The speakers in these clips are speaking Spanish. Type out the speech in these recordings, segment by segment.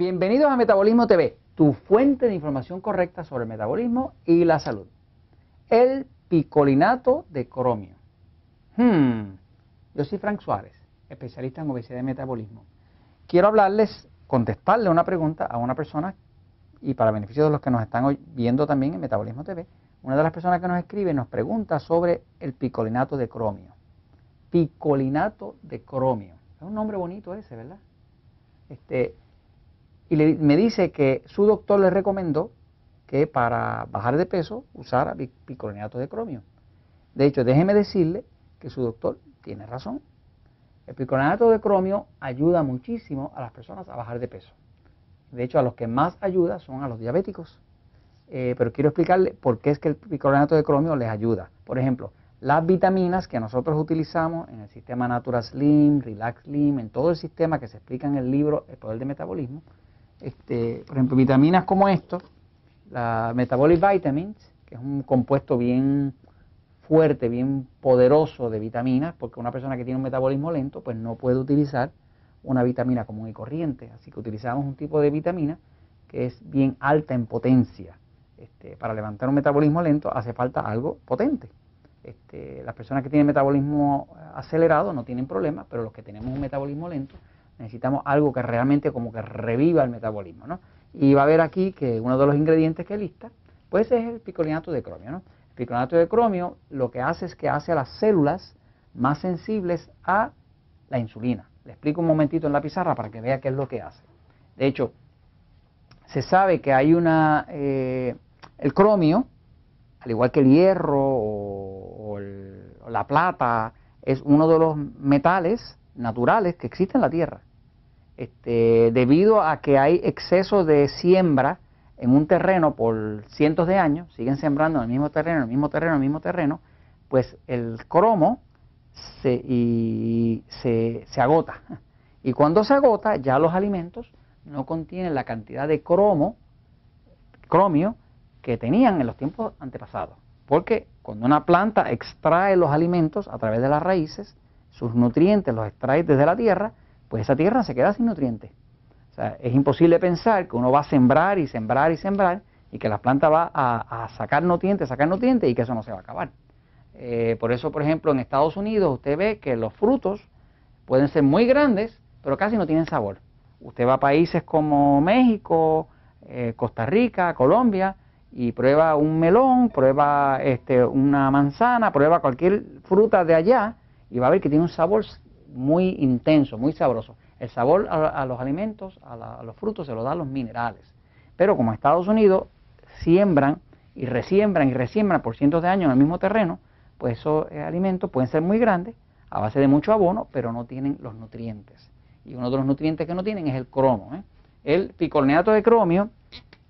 Bienvenidos a Metabolismo TV, tu fuente de información correcta sobre el metabolismo y la salud. El picolinato de cromio. Hmm. Yo soy Frank Suárez, especialista en obesidad y metabolismo. Quiero hablarles, contestarle una pregunta a una persona y para beneficio de los que nos están viendo también en Metabolismo TV, una de las personas que nos escribe nos pregunta sobre el picolinato de cromio. Picolinato de cromio. Es un nombre bonito ese, ¿verdad? Este, y me dice que su doctor le recomendó que para bajar de peso usara picolinato de cromio. De hecho, déjeme decirle que su doctor tiene razón. El picolinato de cromio ayuda muchísimo a las personas a bajar de peso. De hecho, a los que más ayuda son a los diabéticos. Eh, pero quiero explicarle por qué es que el picolinato de cromio les ayuda. Por ejemplo, las vitaminas que nosotros utilizamos en el sistema Natura Slim, Relax Slim, en todo el sistema que se explica en el libro El Poder de Metabolismo, este, por ejemplo, vitaminas como esto, la Metabolic Vitamins, que es un compuesto bien fuerte, bien poderoso de vitaminas, porque una persona que tiene un metabolismo lento, pues no puede utilizar una vitamina común y corriente. Así que utilizamos un tipo de vitamina que es bien alta en potencia. Este, para levantar un metabolismo lento hace falta algo potente. Este, las personas que tienen metabolismo acelerado no tienen problema, pero los que tenemos un metabolismo lento necesitamos algo que realmente como que reviva el metabolismo, ¿no? Y va a ver aquí que uno de los ingredientes que lista, pues es el picolinato de cromio, ¿no? El picolinato de cromio lo que hace es que hace a las células más sensibles a la insulina. Le explico un momentito en la pizarra para que vea qué es lo que hace. De hecho, se sabe que hay una, eh, el cromio, al igual que el hierro o, o la plata, es uno de los metales naturales que existen en la Tierra. Este, debido a que hay exceso de siembra en un terreno por cientos de años, siguen sembrando en el mismo terreno, en el mismo terreno, en el mismo terreno, pues el cromo se, y se, se agota. Y cuando se agota, ya los alimentos no contienen la cantidad de cromo, cromio que tenían en los tiempos antepasados. Porque cuando una planta extrae los alimentos a través de las raíces, sus nutrientes los extrae desde la tierra, pues esa tierra se queda sin nutrientes. O sea, es imposible pensar que uno va a sembrar y sembrar y sembrar y que la planta va a, sacar nutrientes, sacar nutrientes y que eso no se va a acabar. Eh, por eso, por ejemplo, en Estados Unidos usted ve que los frutos pueden ser muy grandes, pero casi no tienen sabor. Usted va a países como México, eh, Costa Rica, Colombia, y prueba un melón, prueba este, una manzana, prueba cualquier fruta de allá, y va a ver que tiene un sabor muy intenso, muy sabroso. El sabor a, los alimentos, a, los frutos, se lo dan los minerales. Pero como Estados Unidos siembran y resiembran y resiembran por cientos de años en el mismo terreno, pues esos eh, alimentos pueden ser muy grandes, a base de mucho abono, pero no tienen los nutrientes. Y uno de los nutrientes que no tienen es el cromo. ¿eh? El picolinato de cromio,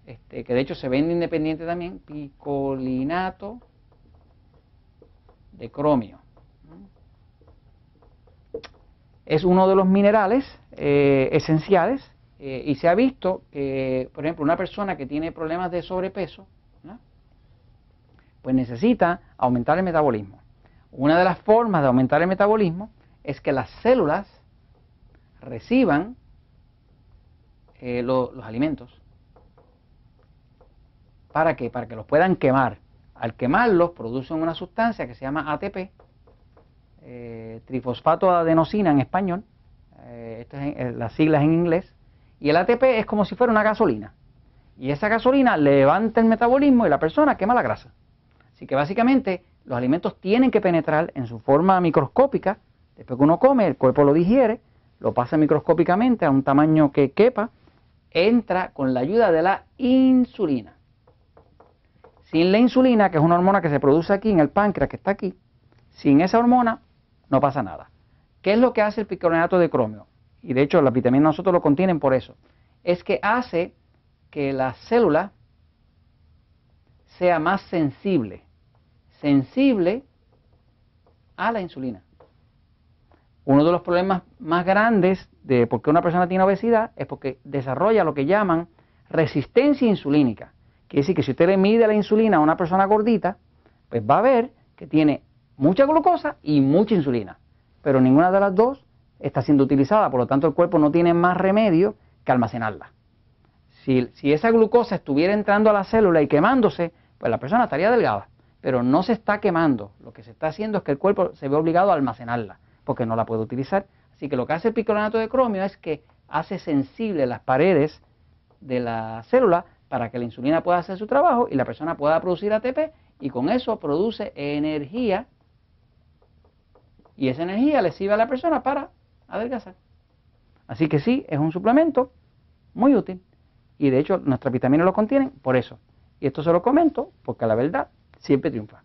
este, que de hecho se vende independiente también, picolinato de cromio es uno de los minerales eh, esenciales eh, y se ha visto que, por ejemplo, una persona que tiene problemas de sobrepeso, pues necesita aumentar el metabolismo. Una de las formas de aumentar el metabolismo es que las células reciban eh, los alimentos. ¿Para qué? Para que los puedan quemar. Al quemarlos producen una sustancia que se llama ATP, eh, trifosfato adenosina en español, eh, estas es eh, las siglas en inglés, y el ATP es como si fuera una gasolina. Y esa gasolina levanta el metabolismo y la persona quema la grasa. Así que básicamente los alimentos tienen que penetrar en su forma microscópica, después que uno come, el cuerpo lo digiere, lo pasa microscópicamente a un tamaño que quepa, entra con la ayuda de la insulina. Sin la insulina, que es una hormona que se produce aquí en el páncreas, que está aquí, sin esa hormona no pasa nada. ¿Qué es lo que hace el picolinato de cromio? Y de hecho las vitaminas nosotros lo contienen por eso. Es que hace que la célula sea más sensible. Sensible a la insulina. Uno de los problemas más grandes de por qué una persona tiene obesidad es porque desarrolla lo que llaman resistencia insulínica. Quiere decir que si usted le mide la insulina a una persona gordita, pues va a ver que tiene mucha glucosa y mucha insulina, pero ninguna de las dos está siendo utilizada, por lo tanto el cuerpo no tiene más remedio que almacenarla. Si, si esa glucosa estuviera entrando a la célula y quemándose, pues la persona estaría delgada. Pero no se está quemando. Lo que se está haciendo es que el cuerpo se ve obligado a almacenarla, porque no la puede utilizar. Así que lo que hace el picolinato de cromio es que hace sensible las paredes de la célula para que la insulina pueda hacer su trabajo y la persona pueda producir ATP y con eso produce energía y esa energía le sirve a la persona para adelgazar. Así que sí, es un suplemento muy útil y de hecho nuestras vitaminas lo contienen por eso. Y esto se lo comento porque la verdad siempre triunfa.